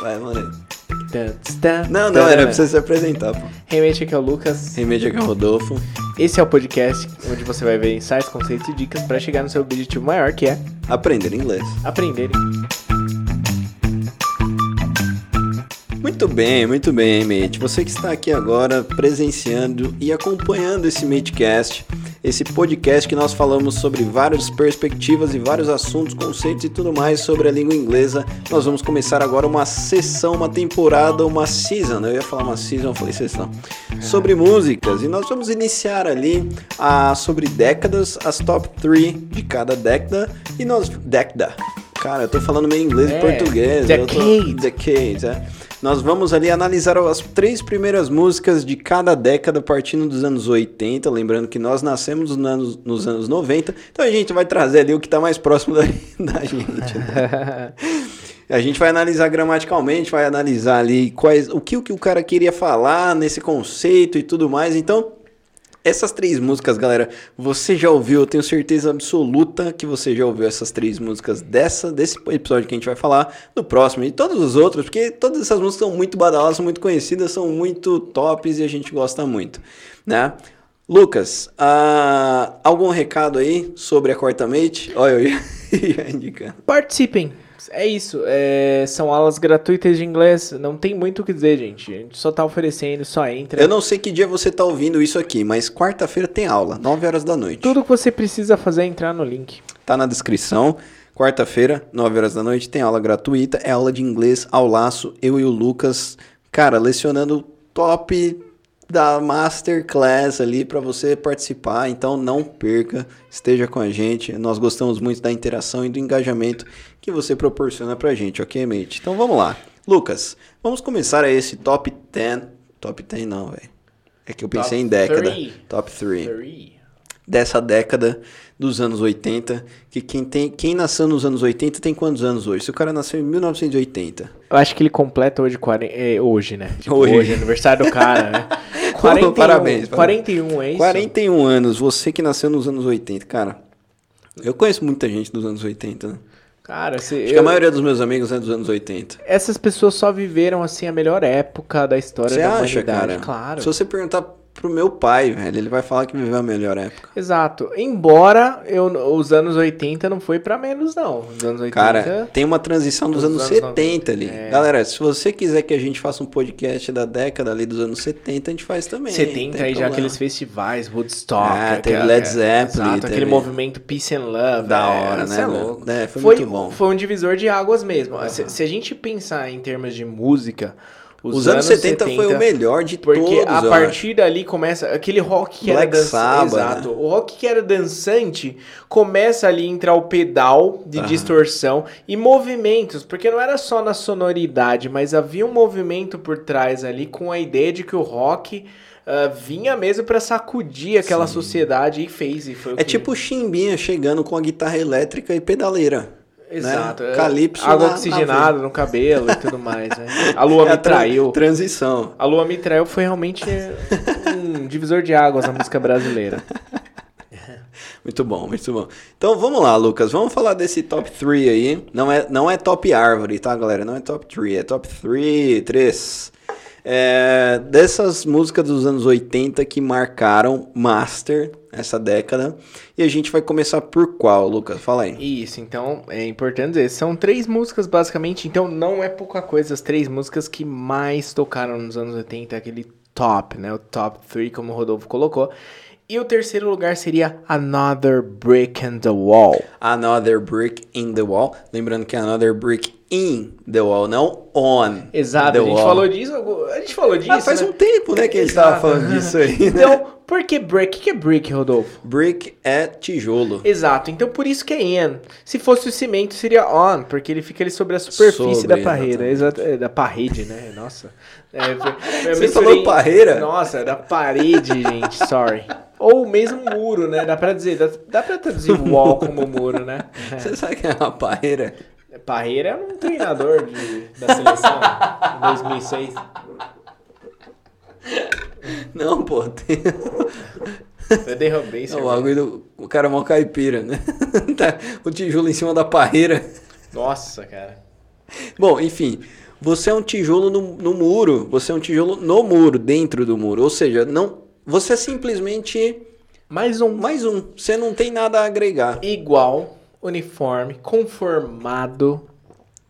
Vai, mano. Não, não, era pra você se apresentar, pô. Realmente aqui é o Lucas. Remédio aqui é o Rodolfo. Esse é o podcast onde você vai ver insights, conceitos e dicas para chegar no seu objetivo maior, que é Aprender inglês. aprender. Muito bem, muito bem, mate. Você que está aqui agora presenciando e acompanhando esse Matecast, esse podcast que nós falamos sobre várias perspectivas e vários assuntos, conceitos e tudo mais sobre a língua inglesa. Nós vamos começar agora uma sessão, uma temporada, uma season. Eu ia falar uma season, eu falei sessão. Sobre músicas. E nós vamos iniciar ali a, sobre décadas, as top 3 de cada década. E nós. Década. Cara, eu tô falando meio inglês e É, português. eu tô- decade. Decades, é. Nós vamos ali analisar as três primeiras músicas de cada década, partindo dos anos 80. Lembrando que nós nascemos nos anos, nos anos 90. Então a gente vai trazer ali o que está mais próximo da, da gente. né? A gente vai analisar gramaticalmente, vai analisar ali quais, o que, o que o cara queria falar nesse conceito e tudo mais. Então, essas três músicas, galera, você já ouviu, eu tenho certeza absoluta que você já ouviu essas três músicas dessa, desse episódio que a gente vai falar, no próximo e todos os outros, porque todas essas músicas são muito badaladas, são muito conhecidas, são muito tops e a gente gosta muito, né? Lucas, ah, algum recado aí sobre a quarta mate? Olha, eu ia, ia indicando. Participem. É isso. é, são aulas gratuitas de inglês. Não tem muito o que dizer, gente. A gente só tá oferecendo, só entra. Eu não sei que dia você tá ouvindo isso aqui, mas quarta-feira tem aula, 9 horas da noite. Tudo que você precisa fazer é entrar no link. Tá na descrição. Quarta-feira, 9 horas da noite, tem aula gratuita. É aula de inglês ao laço. Eu e o Lucas, cara, lecionando top da masterclass ali para você participar. Então não perca, esteja com a gente. Nós gostamos muito da interação e do engajamento que você proporciona pra gente, ok, mate? Então vamos lá. Lucas, vamos começar a esse top 10. Top 10 não, velho. É que eu pensei Top em década. three. Top 3 Three. Dessa década dos anos 80, que quem, tem, quem nasceu nos anos 80 tem quantos anos hoje? Se o cara nasceu em 1980. Eu acho que ele completa hoje 40, é, hoje, né? Tipo, Hoje. hoje. aniversário do cara, né? 41, Parabéns, parabéns. 41, é isso? 41 anos, você que nasceu nos anos 80, cara. Eu conheço muita gente dos anos 80, né? Cara, se, Acho que eu- a maioria dos meus amigos é dos anos 80. essas pessoas só viveram, assim, a melhor época da história Você da acha, humanidade. cara? Claro. Se você perguntar pro meu pai, velho, ele vai falar que viveu a melhor época. Exato. Embora eu, os anos 80 não foi pra menos, não. Os anos 80... Cara, tem uma transição dos Dos anos, anos 70 ali. É. Galera, se você quiser que a gente faça um podcast da década ali dos anos 70, a gente faz também. 70 não tem aí já aqueles festivais, Woodstock. Ah, teve aquela- Led Zeppelin, Exato, teve- aquele movimento Peace and Love. Da é, hora, né, É louco. É, foi foi, muito bom. foi um divisor de águas mesmo. Se, se a gente pensar em termos de música, os, Os, anos 70, foi o melhor de Porque todos, a eu partir dali começa aquele rock que Black era dançante. Sabbath, Exato. né? O rock que era dançante começa ali a entrar o pedal de distorção e movimentos, porque não era só na sonoridade, mas havia um movimento por trás ali com a ideia de que o rock ah, vinha mesmo pra sacudir aquela sociedade e fez. E foi É que- tipo o Chimbinha chegando com a guitarra elétrica e pedaleira. Exato. Né? Calypso Água na- oxigenada no cabelo e tudo mais, né? A lua É me traiu. Transição. A Lua Me Traiu foi realmente um divisor de águas na música brasileira. Muito bom, muito bom. Então vamos lá, Lucas. Vamos falar desse top 3 aí. Não é, não é top árvore, tá, galera? Não é top 3, é top 3, 3. É, dessas músicas dos anos 80 que marcaram Master essa década. E a gente vai começar por qual, Lucas? Fala aí. Isso, então é importante dizer, são três músicas basicamente, então não é pouca coisa, as três músicas que mais tocaram nos anos 80, aquele top, né? O top 3, como o Rodolfo colocou. E o terceiro lugar seria Another Brick in the Wall. Another Brick in the Wall. Lembrando que é Another Brick in the Wall, não on Exato, the a gente wall. falou disso, a gente falou disso, Ah, faz né? um tempo, né, que a gente tava Exato. falando disso aí. né? Então, por que brick? O que é brick, Rodolfo? Brick é tijolo. Exato, então por isso que é in. Se fosse o cimento, seria on, porque ele fica ali sobre a superfície Sobre, da parede. exatamente. Exato, é, da parede, né? Nossa. É, Você misturei- falou parreira? Nossa, da parede, gente, sorry. Ou mesmo muro, né? Dá pra dizer, dá, dá pra traduzir wall como muro, né? Você sabe que é uma parreira? Parreira é um treinador de- da seleção em 2006. Não, pô. Tem... Eu derrubei isso. o bagulho do O cara é mó caipira, né? Tá o tijolo em cima da parreira. Nossa, cara. Bom, enfim, você é um tijolo no, no muro, você é um tijolo no muro, dentro do muro. Ou seja, não, você é simplesmente Mais um mais um. Você não tem nada a agregar. igual, uniforme, conformado,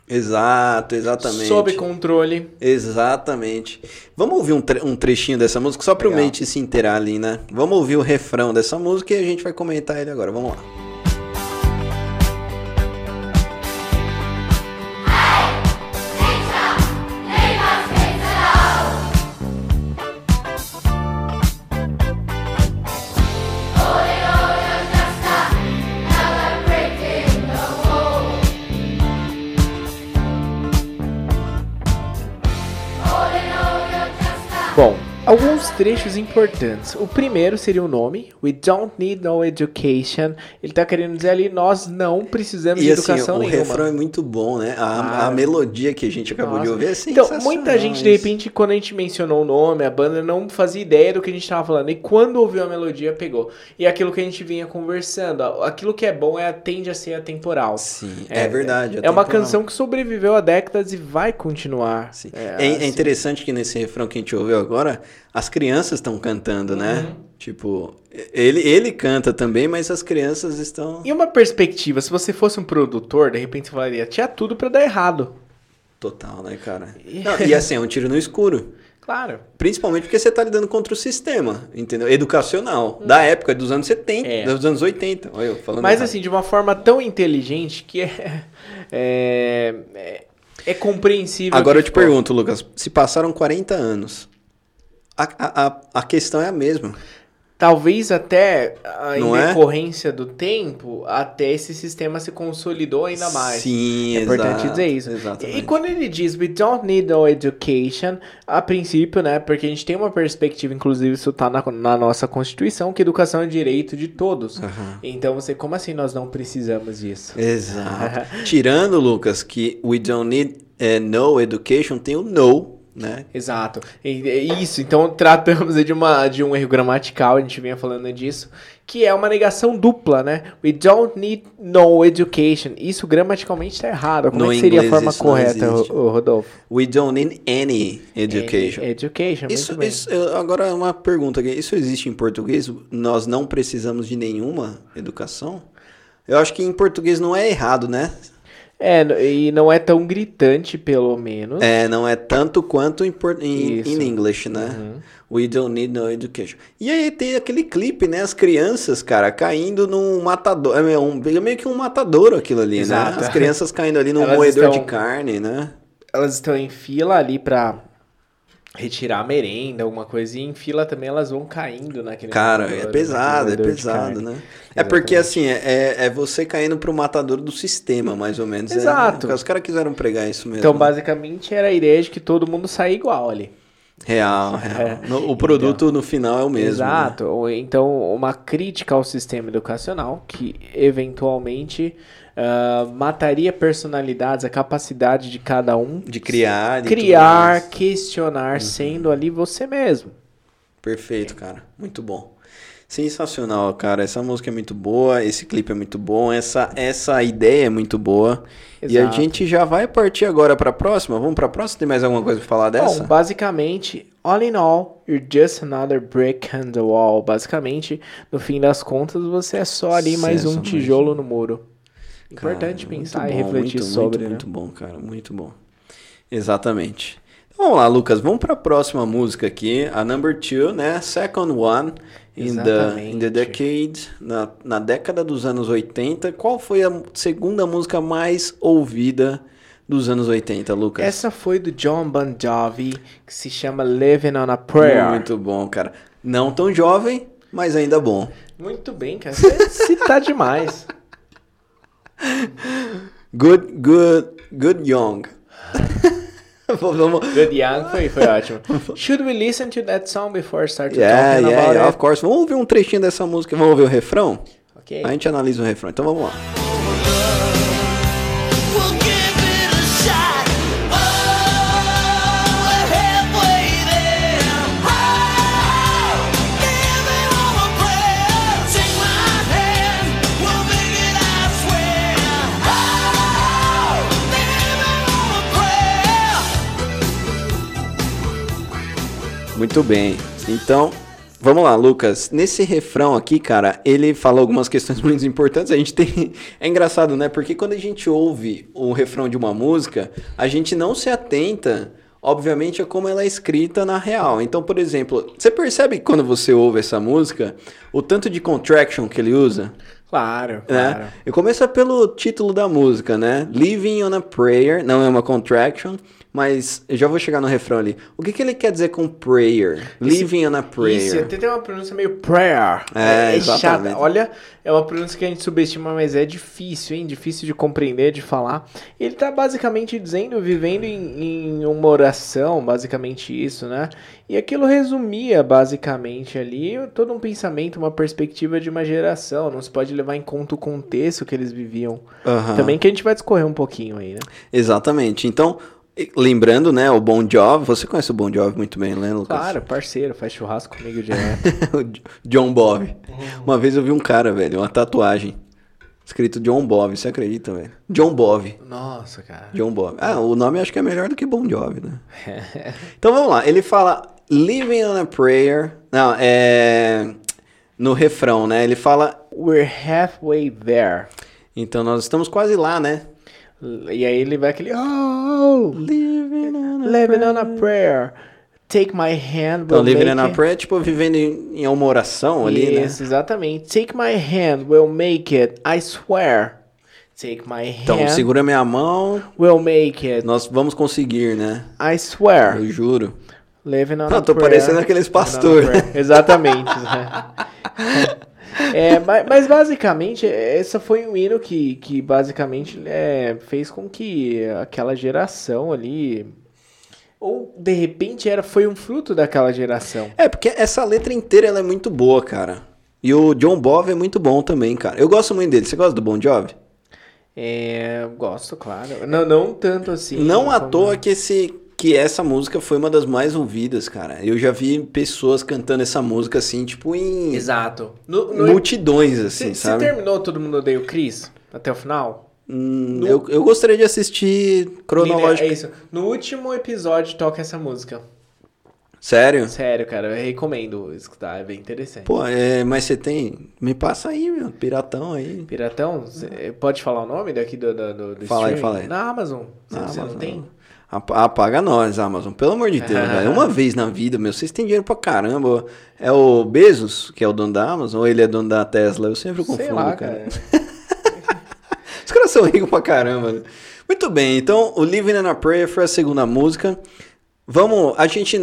Exato, exatamente. sob controle. Exatamente. Vamos ouvir um, tre- um trechinho dessa música só para o Legal. Mente se inteirar ali, né? Vamos ouvir o refrão dessa música e a gente vai comentar ele agora. Vamos lá. Bom, alguns trechos importantes. O primeiro seria o nome, We Don't Need No Education. Ele tá querendo dizer ali, nós não precisamos E de assim, educação o nenhuma. refrão é muito bom, né? A, Claro. a melodia que a gente acabou de Nossa. ouvir é Então, sensacional. muita gente, de repente, quando a gente mencionou o nome, a banda não fazia ideia do que a gente tava falando. E quando ouviu a melodia, pegou. E é aquilo que a gente vinha conversando. Aquilo que é bom é, tende a ser atemporal. Sim, é, verdade. É uma atemporal. canção que sobreviveu a décadas e vai continuar. Sim. É, É, é assim. interessante que nesse refrão que a gente ouviu agora, as crianças estão cantando, né? Uhum. Tipo, ele, ele canta também, mas as crianças estão. E uma perspectiva, se você fosse um produtor, de repente você falaria, tinha tudo pra dar errado. Total, né, cara? Não, e assim, é um tiro no escuro. Claro. Principalmente porque você tá lidando contra o sistema, entendeu? Educacional. Da época, dos anos 70, É. dos anos 80. Olha eu falando Mas errado. assim, de uma forma tão inteligente que é. É, é, é compreensível. Agora eu te ficou. pergunto, Lucas, se passaram 40 anos, a, a, a, questão é a mesma. Talvez até a- em Não é? decorrência do tempo, até esse sistema se consolidou ainda mais. Sim, É importante exato, dizer isso. Exatamente. E quando ele diz we don't need no education, a princípio, né? Porque a gente tem uma perspectiva, inclusive isso tá na, na nossa Constituição, que educação é direito de todos. Aham. Então você, como assim nós não precisamos disso? Exato. Tirando, Lucas, que we don't need eh, no education, tem o no, né? Exato. E- e Isso, então tratamos de, uma, de um erro gramatical, a gente vinha falando disso, que é uma negação dupla, né? We don't need no education. Isso gramaticalmente está errado. Como No é que seria a forma correta, Rodolfo? We don't need any education. Ed- Education, Isso, isso, agora uma pergunta aqui. Isso existe em português? Nós não precisamos de nenhuma educação? Eu acho que em português não é errado, né? É, e não é tão gritante, pelo menos. É, não é tanto quanto em, Isso. in English, né? Uhum. We don't need no education. E aí tem aquele clipe, né? As crianças, cara, caindo num matador. É meio, um- é meio que um matadouro aquilo ali, Exato. né? As crianças caindo ali num Elas moedor estão- de carne, né? Elas estão em fila ali pra retirar a merenda, alguma coisa, e em fila também elas vão caindo naquele Cara, é naquele pesado, é pesado, né? É porque Exatamente. assim, é, é você caindo pro matador do sistema, mais ou menos. É, Exato. né? Os caras quiseram pregar isso mesmo. Então, basicamente, era a ideia de que todo mundo saia igual ali. Real, real. No- o produto no final é o mesmo. né? Exato. Ou Então, uma crítica ao sistema educacional que, eventualmente, ah, mataria personalidades, a capacidade de cada um De criar. e tudo criar, questionar, sendo ali você mesmo. Perfeito, cara. Muito bom. Sensacional, cara. Essa música é muito boa, esse clipe é muito bom, essa, essa ideia é muito boa. E a Exato. gente já vai partir agora pra próxima. Vamos pra próxima? Tem mais alguma coisa pra falar dessa? Bom, basicamente, all in all, you're just another brick on the wall. Basicamente, no fim das contas, você é só ali mais um tijolo no muro. Cara, Importante muito pensar e bom, refletir muito, sobre, Muito, né? muito bom, cara. Muito bom. Exatamente. Então, vamos lá, Lucas. Vamos pra próxima música aqui. A number two, né? Second one. In the, in the decade, na, na década dos anos 80, qual foi a segunda música mais ouvida dos anos 80, Lucas? Essa foi do John Bon Jovi, que se chama Living on a Prayer. Muito bom, cara. Não tão jovem, mas ainda bom. Muito bem, cara. Você tá demais. Good, good, good young. Good Young foi, foi ótimo. Should we listen to that song before start to Yeah, talking yeah, about yeah, it? of course. Vamos ouvir um trechinho dessa música. Vamos ouvir o refrão? Ok. A gente analisa o refrão. Então vamos lá. Muito bem. Então, vamos lá, Lucas. Nesse refrão aqui, cara, ele fala algumas questões muito importantes. A gente tem. É engraçado, né? Porque quando a gente ouve o refrão de uma música, a gente não se atenta. Obviamente, a como ela é escrita na real. Então, por exemplo, você percebe que quando você ouve essa música, o tanto de contraction que ele usa? Claro, claro. né? E começa pelo título da música, né? Living on a Prayer, não é uma contraction, mas eu já vou chegar no refrão ali. O que, que ele quer dizer com prayer? Living on a Prayer. Isso, até tem uma pronúncia meio prayer. É, chata. exatamente. Olha, é uma pronúncia que a gente subestima, mas é difícil, hein? Difícil de compreender, de falar. Ele tá basicamente dizendo, vivendo em, em uma oração, basicamente isso, né? E aquilo resumia, basicamente, ali todo um pensamento, uma perspectiva de uma geração. Não se pode levar em conta o contexto que eles viviam. Aham. Também que a gente vai discorrer um pouquinho aí, né? Exatamente. Então, lembrando, né, o Bon Jovi, você conhece o Bon Jovi muito bem, né, Lucas? Claro, parceiro, faz churrasco comigo direto. John Bob. Uma vez eu vi um cara, velho, uma tatuagem. Escrito John Bob, você acredita, velho? John Bob. Nossa, cara. John Bob. Ah, o nome acho que é melhor do que Bon Jovi, né? então vamos lá. Ele fala Living on a Prayer. Não, é. No refrão, né? Ele fala. We're halfway there. Então nós estamos quase lá, né? E aí ele vai aquele. Oh, Living on a living on a prayer. Take my hand. Então, we'll living make on a prayer é tipo vivendo em, em uma oração ali, né? Isso, exatamente. Take my hand, we'll make it. I swear. Take my hand, Então, segura minha mão, we'll make it. nós vamos conseguir, né? I swear. Eu juro. Living on Não, a tô prayer. parecendo aqueles Living on a pastor. prayer. Exatamente. né? É, mas, mas basicamente, essa foi um hino que, que basicamente é, fez com que aquela geração ali. Ou de repente era, foi um fruto daquela geração. É, porque essa letra inteira ela é muito boa, cara. E o John Bob é muito bom também, cara. Eu gosto muito dele. Você gosta do Bon Jovi? É, gosto, claro. Não, não tanto assim. Não à como- toa que, esse, que essa música foi uma das mais ouvidas, cara. Eu já vi pessoas cantando essa música assim, tipo em Exato. No, no- multidões, assim, Você você sabe? terminou Todo Mundo Odeia o Chris até o final? Hum, eu, eu gostaria de assistir cronológico. É isso. No último episódio toca essa música. Sério? Sério, cara, eu recomendo escutar, é bem interessante. Pô, é, mas você tem. Me passa aí, meu. Piratão aí. Piratão, cê- pode falar o nome daqui do, do, do, Fala aí, streaming? fala aí. Na Amazon. Na Você não Amazon. tem? Ap- Apaga nós, Amazon. Pelo amor de Deus, velho. Uma vez na vida, meu. Vocês têm dinheiro pra caramba. É o Bezos, que é o dono da Amazon, ou ele é dono da Tesla? Eu sempre confundo, Sei lá, cara. cara. Os caras são ricos pra caramba. Muito bem, então o Living in a Prayer foi a segunda música. Vamos, a gente,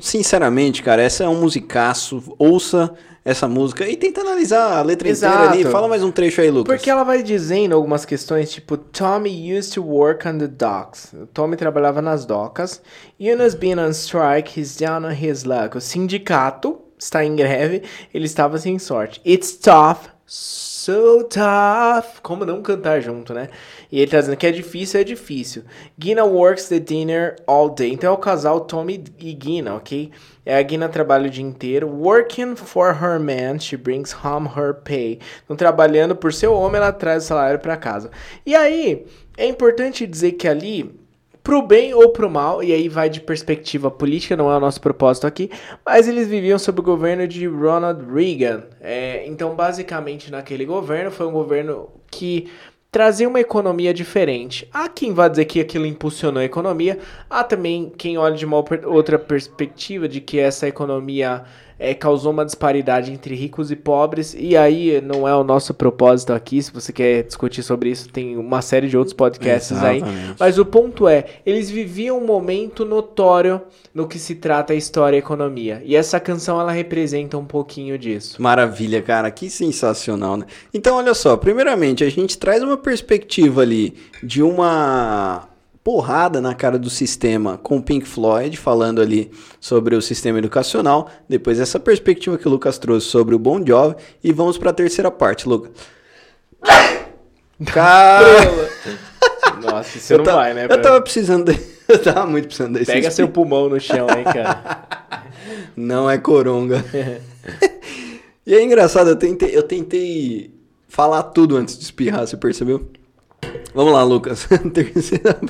sinceramente, cara, essa é um musicaço. Ouça essa música e tenta analisar a letra inteira Exato. ali. Fala mais um trecho aí, Lucas. Porque ela vai dizendo algumas questões, tipo, Tommy used to work on the docks. Tommy trabalhava nas docas. Yunus being on strike, he's down on his luck. O sindicato está em greve, ele estava sem sorte. It's tough, so tough. Como não cantar junto, né? E ele tá dizendo que é difícil, é difícil. Gina works the dinner all day. Então é o casal Tommy e Gina, ok? É a Gina trabalha o dia inteiro. Working for her man, she brings home her pay. Então, trabalhando por seu homem, ela traz o salário para casa. E aí, é importante dizer que ali, pro bem ou pro mal, e aí vai de perspectiva política, não é o nosso propósito aqui, mas eles viviam sob o governo de Ronald Reagan. É, então, basicamente, naquele governo, foi um governo que trazia uma economia diferente. Há quem vá dizer que aquilo impulsionou a economia, há também quem olha de uma outra- perspectiva de que essa economia é, causou uma disparidade entre ricos e pobres, e aí não é o nosso propósito aqui, se você quer discutir sobre isso, tem uma série de outros podcasts aí. Exatamente. Mas o ponto é, eles viviam um momento notório no que se trata a história e a economia. E essa canção ela representa um pouquinho disso. Maravilha, cara, que sensacional, né? Então, olha só, primeiramente, a gente traz uma perspectiva ali de uma porrada na cara do sistema com o Pink Floyd, falando ali sobre o sistema educacional, depois essa perspectiva que o Lucas trouxe sobre o Bon Jovi, e vamos para a terceira parte, Lucas. Cara, Nossa, você não eu, ta- vai, né? eu pra- tava precisando, de- eu tava muito precisando desse Pega seu pulmão no chão aí, cara. Não é coronga. e é engraçado, eu tentei, eu tentei falar tudo antes de espirrar, você percebeu? Vamos lá, Lucas. terceira,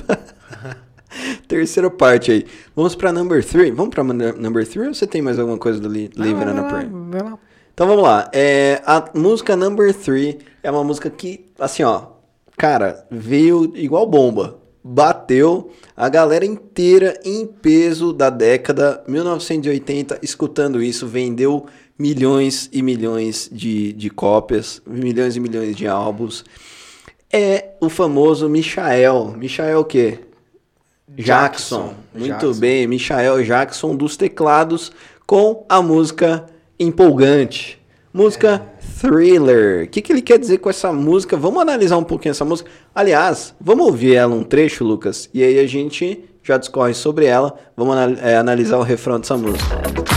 terceira parte aí. Vamos pra number three. Vamos pra nu- number three ou você tem mais alguma coisa do Li- Live Vai on a lá, Prayer? vai lá. Então vamos lá. É, a música Number Three é uma música que, assim, ó, cara, veio igual bomba. Bateu a galera inteira em peso da década 1980 escutando isso, vendeu milhões e milhões de, de cópias, milhões e milhões de álbuns. É o famoso Michael. Michael o quê? Jackson. Jackson. Muito Jackson. bem, Michael Jackson dos teclados com a música empolgante. Música Thriller. O que, que ele quer dizer com essa música? Vamos analisar um pouquinho essa música. Aliás, vamos ouvir ela um trecho, Lucas, e aí a gente já discorre sobre ela. Vamos é, analisar o refrão dessa música.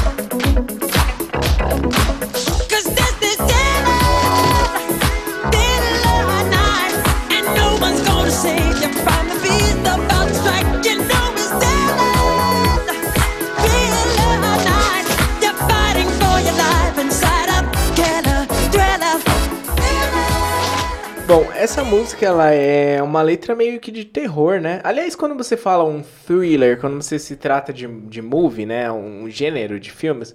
Bom, essa música ela é uma letra meio que de terror, né? Aliás, quando você fala um thriller, quando você se trata de, de movie, né? Um gênero de filmes,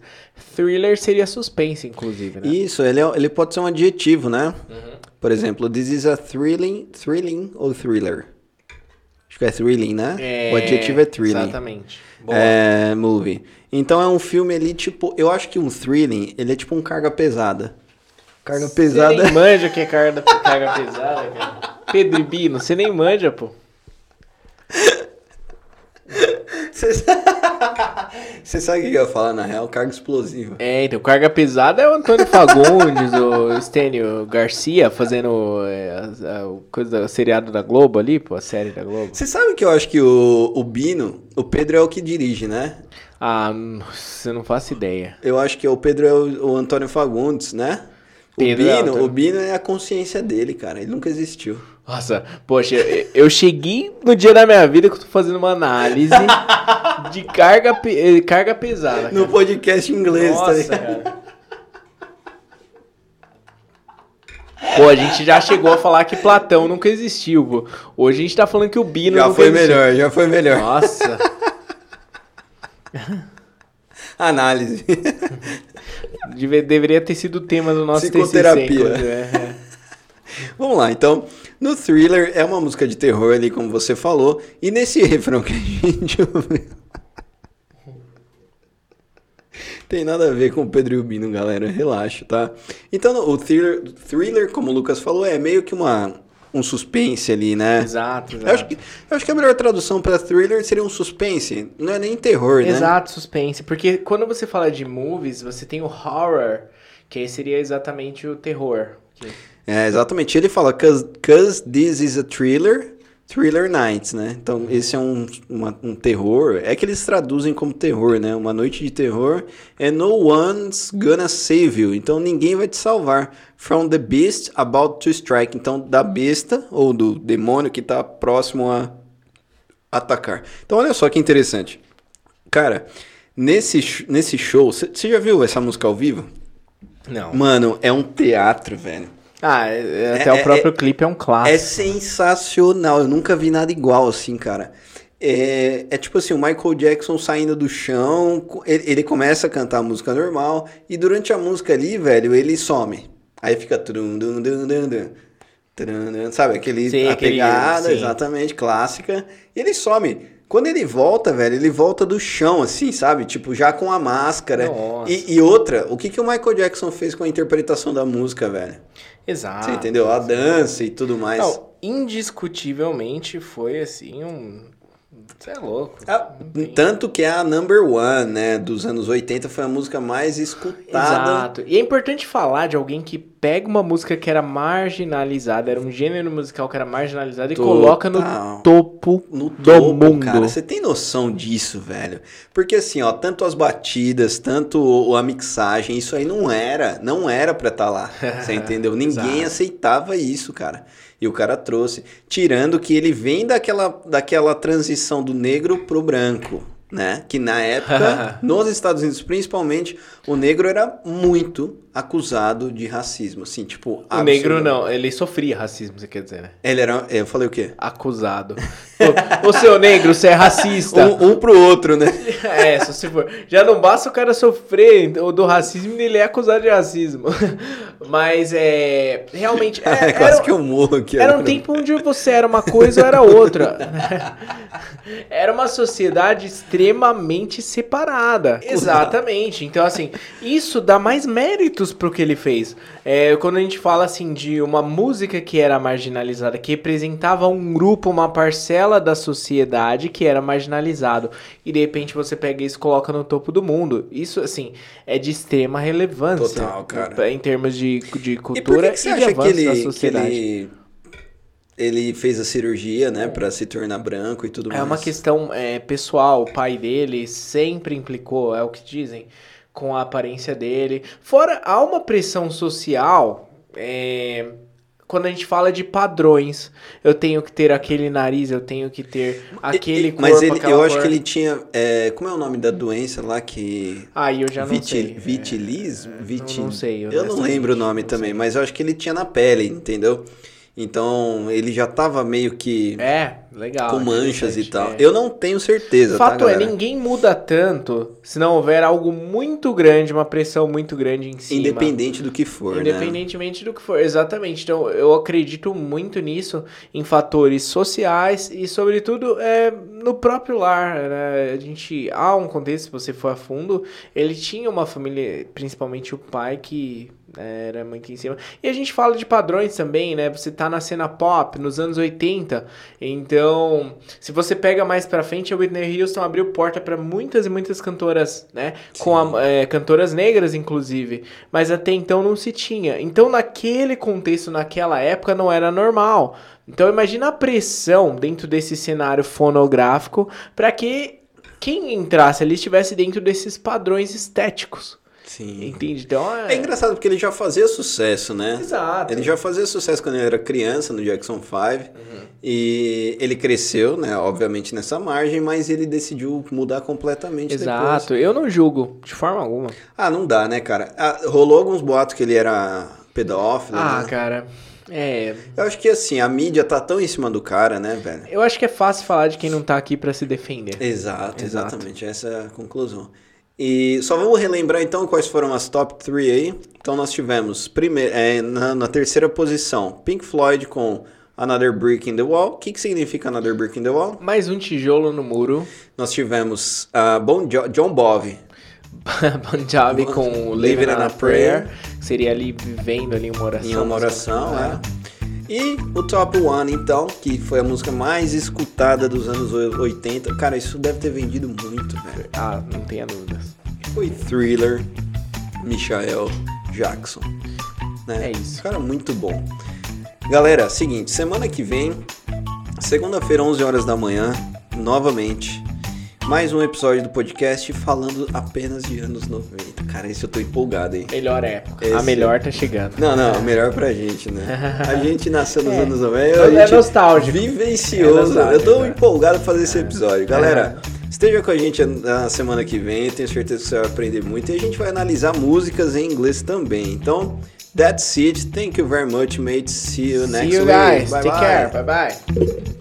thriller seria suspense, inclusive, né? Isso, ele, é- ele pode ser um adjetivo, né? Uhum. Por exemplo, this is a thrilling, thrilling ou thriller? Acho que é thrilling, né? o adjetivo é thrilling. Exatamente. Boa. É, movie. Então é um filme ali, tipo, eu acho que um thrilling, ele é tipo um carga pesada. Carga Você pesada. nem manja o que é carga, carga pesada, cara. Pedro e Bino, você nem manja, pô. Você sabe... Você o que eu ia falar na real? Carga explosiva. É, então, carga pesada é o Antônio Fagundes, o Estênio Garcia fazendo é, a, a- o coisa, o seriado da Globo ali, pô, a série da Globo. Você sabe que eu acho que o, o Bino, o Pedro é o que dirige, né? Ah, nossa, eu não faço ideia. Eu acho que o Pedro é o, o Antônio Fagundes, né? O Pedro o Bino, o Bino é a consciência dele, cara. Ele nunca existiu. Nossa, poxa, eu- eu cheguei no dia da minha vida que eu tô fazendo uma análise de carga, pe- eh, carga pesada. No cara. podcast em inglês, tá Nossa, ligado? cara. Pô, a gente já chegou a falar que Platão nunca existiu, pô. Hoje a gente tá falando que o Bino Já foi existiu. melhor, já foi melhor. Nossa. Análise. Deve- deveria ter sido o tema do nosso TCC, Psicoterapia. inclusive, é, é. Vamos lá, então. No Thriller é uma música de terror ali, como você falou. E nesse refrão que a gente ouviu. Tem nada a ver com o Pedro e o Bino, galera. Relaxa, tá? Então, o thriller, thriller, como o Lucas falou, é meio que uma, um suspense ali, né? Exato, Eu acho, exato. que, eu acho que a melhor tradução para thriller seria um suspense. Não é nem terror, né? Exato, suspense. Porque quando você fala de movies, você tem o horror, que aí seria exatamente o terror. É, exatamente. Ele fala, cause, cause this is a thriller, thriller nights, né? Então, esse é um, uma- um terror. É que eles traduzem como terror, né? Uma noite de terror. And no one's gonna save you. Então, ninguém vai te salvar. From the beast about to strike. Então, da besta, ou do demônio que tá próximo a atacar. Então, olha só que interessante. Cara, nesse, nesse show, você já viu essa música ao vivo? Não. Mano, é um teatro, velho. Ah, é- é- até É- o próprio é- clipe é um É clássico. sensacional, eu nunca vi nada igual assim, cara. É, é tipo assim, o Michael Jackson saindo do chão, ele, ele começa a cantar a música normal, e durante a música ali, velho, ele some. Aí fica. trum, dum, dum, dum, dum, trum, sabe, aquele, Sim, a pegada, exatamente, clássica. E ele some. Quando ele volta, velho, ele volta do chão, assim, sabe? Tipo, já com a máscara. E, e outra, o que, que o Michael Jackson fez com a interpretação da música, velho? Exato. Você entendeu? A dança e tudo mais. Não, indiscutivelmente foi assim um. Você é louco. Ah, tanto que é a number one, né? Dos anos 80 foi a música mais escutada. Exato. E é importante falar de alguém que pega uma música que era marginalizada, era um gênero musical que era marginalizado e Total. coloca no topo No do topo, mundo. cara. Você tem noção disso, velho? Porque assim, ó, tanto as batidas, tanto o- a mixagem, isso aí não era, não era pra estar lá. Você entendeu? Ninguém aceitava isso, cara. E o cara trouxe, tirando que ele vem daquela, daquela transição do negro pro branco. né? Que na época, nos Estados Unidos principalmente, o negro era muito acusado de racismo, assim, tipo... O negro não, ele sofria racismo, você quer dizer, né? Ele era... Eu falei o quê? Acusado. Ô, seu negro, você é racista. Um, um pro outro, né? É, se você for. Já não basta o cara sofrer do do racismo, ele é acusado de racismo. Mas é. Realmente. É, É, quase era, que eu morro aqui. era um tempo onde você era uma coisa ou era outra. Era uma sociedade extremamente separada. Exatamente. Então, assim, isso dá mais méritos pro que ele fez. É, quando a gente fala assim de uma música que era marginalizada, que representava um grupo, uma parcela da sociedade que era marginalizado, e de repente você pega isso e coloca no topo do mundo. Isso, assim, é de extrema relevância Total, cara. em termos de, de E cultura que, que você e de acha que avanço da ele, que sociedade. ele, ele fez a cirurgia, né, pra se tornar branco e tudo É mais? uma questão é, pessoal, o pai dele sempre implicou, é o que dizem, com a aparência dele. Fora, há uma pressão social, é, quando a gente fala de padrões, eu tenho que ter aquele nariz, eu tenho que ter aquele corpo, Mas ele, eu acho cor. que ele tinha. é, como é o nome da doença lá que. Aí eu já não Viti- sei. Vitilismo? É, não, não sei. Eu não honestamente, lembro o nome não também, sei. mas eu acho que ele tinha na pele, entendeu? Então ele já tava meio que É, legal. com manchas e tal. é. Eu não tenho certeza, Fato tá, é, ninguém muda tanto se não houver algo muito grande, uma pressão muito grande em cima. Independente do que for, né? Independentemente do que for, exatamente. Então, eu acredito muito nisso, em fatores sociais e, sobretudo, é, no próprio lar. né? A gente, há um contexto, se você for a fundo, ele tinha uma família, principalmente o pai, que né, era muito em cima. E a gente fala de padrões também, né? Você tá na cena pop, nos anos 80, então, se você pega mais pra frente, a Whitney Houston abriu porta pra muitas e muitas cantoras, né? Com a- é, cantoras negras, inclusive. Mas até então não se tinha. Então, naquele contexto, naquela época, não era normal. Então, imagina a pressão dentro desse cenário fonográfico para que quem entrasse ali estivesse dentro desses padrões estéticos. Sim. Entende? Então, É engraçado porque ele já fazia sucesso, né? Exato. Ele já fazia sucesso quando ele era criança no Jackson 5. Uhum. E ele cresceu, né? Obviamente nessa margem, mas ele decidiu mudar completamente Exato. depois. Eu não julgo, de forma alguma. Ah, não dá, né, cara? Ah, rolou alguns boatos que ele era pedófilo. Ah, né? cara. É. Eu acho que assim, a mídia tá tão em cima do cara, né, velho? Eu acho que é fácil falar de quem não tá aqui pra se defender. Exato, Exato. exatamente. Essa é a conclusão. E só vamos relembrar então quais foram as top 3 aí. Então nós tivemos primeiro, é, na, na terceira posição Pink Floyd com Another Brick in the Wall. O que, que significa Another Brick in the Wall? Mais um tijolo no muro. Nós tivemos ah, bon jo John Bovi. Bon Jovi com Living on a Prayer, que seria ali vivendo ali uma oração. Em uma oração, é. E o Top One, então, que foi a música mais escutada dos anos 80. Cara, isso deve ter vendido muito, velho. Ah, não tenha dúvidas. Foi Thriller, Michael Jackson. Né? É isso. Cara, muito bom. Galera, seguinte, semana que vem, segunda-feira, 11 horas da manhã, novamente, mais um episódio do podcast falando apenas de anos 90. Cara, esse eu tô empolgado, hein? Melhor época. Esse- A melhor tá chegando. Não, não, melhor pra gente, né? A gente nasceu nos É. anos 90. É a gente nostálgico. Vivenciou. É nostálgico, eu tô é. empolgado pra fazer esse episódio. Galera, esteja com a gente na semana que vem. Eu tenho certeza que você vai aprender muito. E a gente vai analisar músicas em inglês também. Então, that's it. Thank you very much, mate. See you next See you week. guys. Bye, Take bye. care. Bye bye.